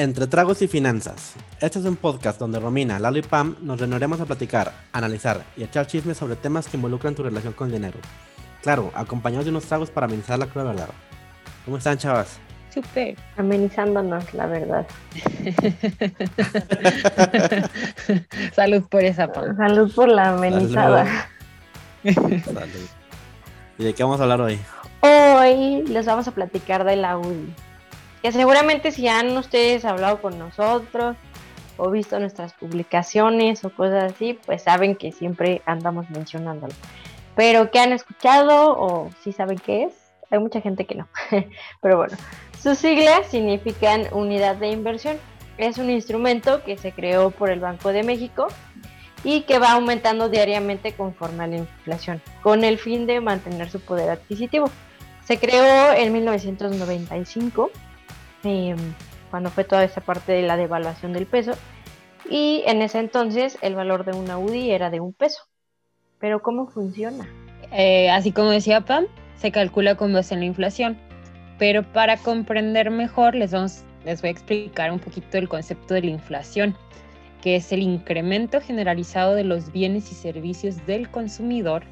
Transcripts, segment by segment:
Entre Tragos y Finanzas. Este es un podcast donde Romina, Lalo y Pam nos reuniremos a platicar, analizar y echar chismes sobre temas que involucran tu relación con el dinero. Claro, acompañados de unos tragos para amenizar la cruda verdad. ¿Cómo están, chavas? Súper. Amenizándonos, la verdad. Salud por esa, Pam. Salud por la amenizada. Salud. ¿Y de qué vamos a hablar hoy? Hoy les vamos a platicar de la UDI que seguramente si han ustedes hablado con nosotros o visto nuestras publicaciones o cosas así, pues saben que siempre andamos mencionándolo. Pero ¿qué han escuchado o si saben qué es? Hay mucha gente que no. Pero bueno, sus siglas significan unidad de inversión. Es un instrumento que se creó por el Banco de México y que va aumentando diariamente conforme a la inflación, con el fin de mantener su poder adquisitivo. Se creó en 1995 Cuando fue toda esa parte de la devaluación del peso. Y en ese entonces el valor de una UDI era de un peso. Pero ¿cómo funciona? Eh, así como decía Pam, se calcula con base en la inflación. Pero para comprender mejor les, vamos, les voy a explicar un poquito el concepto de la inflación, que es el incremento generalizado de los bienes y servicios del consumidor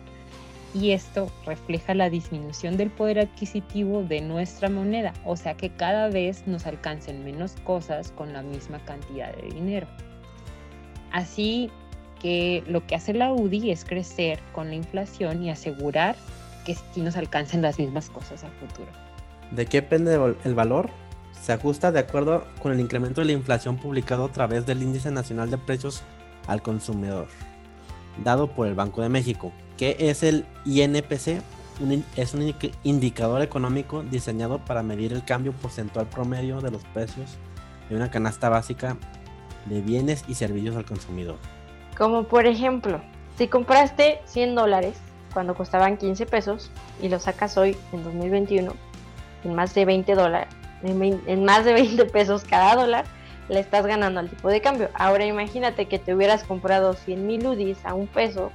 y esto refleja la disminución del poder adquisitivo de nuestra moneda, o sea que cada vez nos alcancen menos cosas con la misma cantidad de dinero. Así que lo que hace la UDI es crecer con la inflación y asegurar que sí nos alcancen las mismas cosas a futuro. ¿De qué depende el valor? Se ajusta de acuerdo con el incremento de la inflación publicado a través del Índice Nacional de Precios al Consumidor, dado por el Banco de México, que es el INPC. es un indicador económico diseñado para medir el cambio porcentual promedio de los precios de una canasta básica de bienes y servicios al consumidor. Como por ejemplo, si compraste 100 dólares cuando costaban 15 pesos y lo sacas hoy en 2021 en más de 20 dólares, en, más de 20 pesos cada dólar, le estás ganando al tipo de cambio. Ahora imagínate que te hubieras comprado 100 mil UDIs a un peso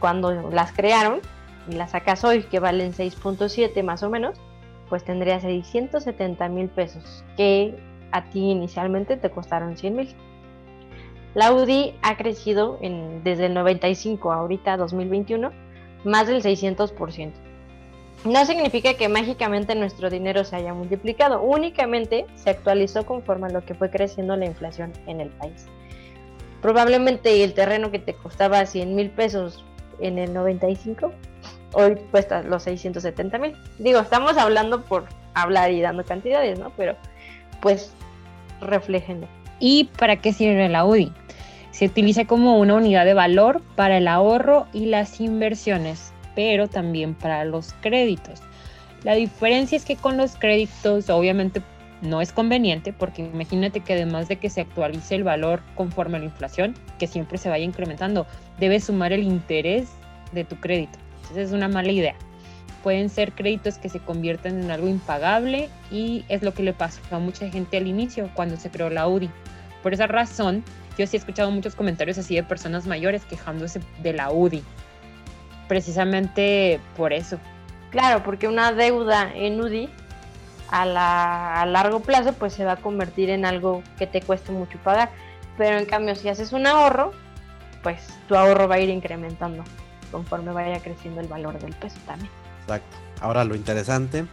cuando las crearon y las sacas hoy que valen 6.7 más o menos, pues tendrías 670 mil pesos que a ti inicialmente te costaron 100 mil. La UDI ha crecido desde el 95 a ahorita 2021 más del 600%. No significa que mágicamente nuestro dinero se haya multiplicado, únicamente se actualizó conforme a lo que fue creciendo la inflación en el país probablemente el terreno que te costaba 100 mil pesos en el 95, hoy cuesta los 670 mil. Digo, estamos hablando por hablar y dando cantidades, ¿no? Pero pues reflejenlo. ¿Y para qué sirve la UDI? Se utiliza como una unidad de valor para el ahorro y las inversiones, pero también para los créditos. La diferencia es que con los créditos obviamente no es conveniente porque imagínate que además de que se actualice el valor conforme a la inflación, que siempre se vaya incrementando, debes sumar el interés de tu crédito. Entonces es una mala idea. Pueden ser créditos que se convierten en algo impagable y es lo que le pasó a mucha gente al inicio cuando se creó la UDI. Por esa razón, yo sí he escuchado muchos comentarios así de personas mayores quejándose de la UDI. Precisamente por eso. Claro, porque una deuda en UDI a, largo plazo pues se va a convertir en algo que te cueste mucho pagar. Pero en cambio si haces un ahorro, pues tu ahorro va a ir incrementando conforme vaya creciendo el valor del peso también. Exacto. Ahora lo interesante,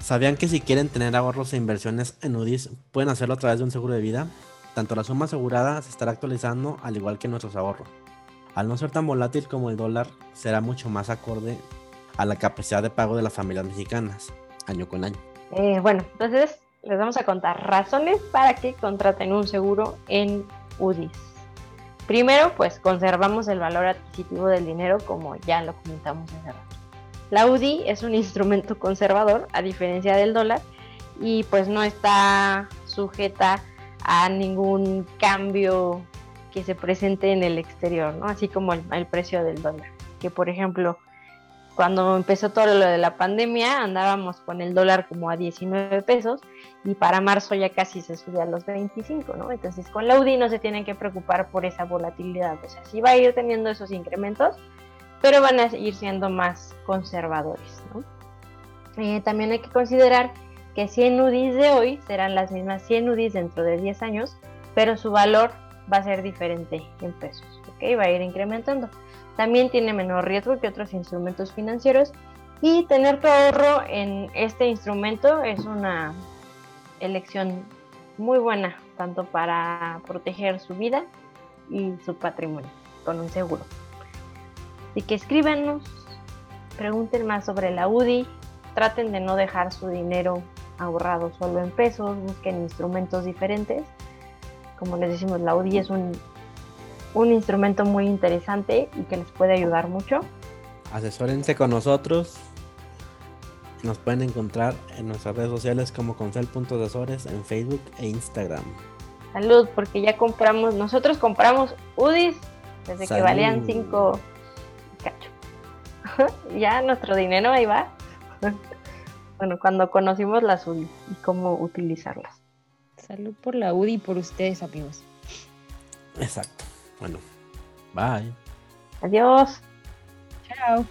¿sabían que si quieren tener ahorros e inversiones en UDIs pueden hacerlo a través de un seguro de vida? Tanto la suma asegurada se estará actualizando al igual que nuestros ahorros. Al no ser tan volátil como el dólar, será mucho más acorde a la capacidad de pago de las familias mexicanas, año con año. Eh, bueno, entonces les vamos a contar razones para que contraten un seguro en UDIs. Primero, pues conservamos el valor adquisitivo del dinero como ya lo comentamos hace rato. La UDI es un instrumento conservador a diferencia del dólar y pues no está sujeta a ningún cambio que se presente en el exterior, ¿no? Así como el, el precio del dólar, que por ejemplo cuando empezó todo lo de la pandemia andábamos con el dólar como a 19 pesos y para marzo ya casi se sube a los 25, ¿no? Entonces con la UDI no se tienen que preocupar por esa volatilidad, o sea, sí va a ir teniendo esos incrementos, pero van a ir siendo más conservadores, ¿no? Eh, también hay que considerar que 100 UDIs de hoy serán las mismas 100 UDIs dentro de 10 años, pero su valor va a ser diferente en pesos, ¿ok? Va a ir incrementando. También tiene menor riesgo que otros instrumentos financieros y tener tu ahorro en este instrumento es una elección muy buena, tanto para proteger su vida y su patrimonio con un seguro. Así que escríbanos, pregunten más sobre la UDI, traten de no dejar su dinero ahorrado solo en pesos, busquen instrumentos diferentes. Como les decimos, la UDI es un, un instrumento muy interesante y que les puede ayudar mucho. Asesórense con nosotros. Nos pueden encontrar en nuestras redes sociales como Concel.asesores en Facebook e Instagram. Salud, porque ya compramos, nosotros compramos UDIs desde que valían 5 cacho. ya nuestro dinero ahí va. bueno, cuando conocimos las UDI y cómo utilizarlas. Salud por la UDI y por ustedes, amigos. Exacto. Bueno, bye. Adiós. Chao.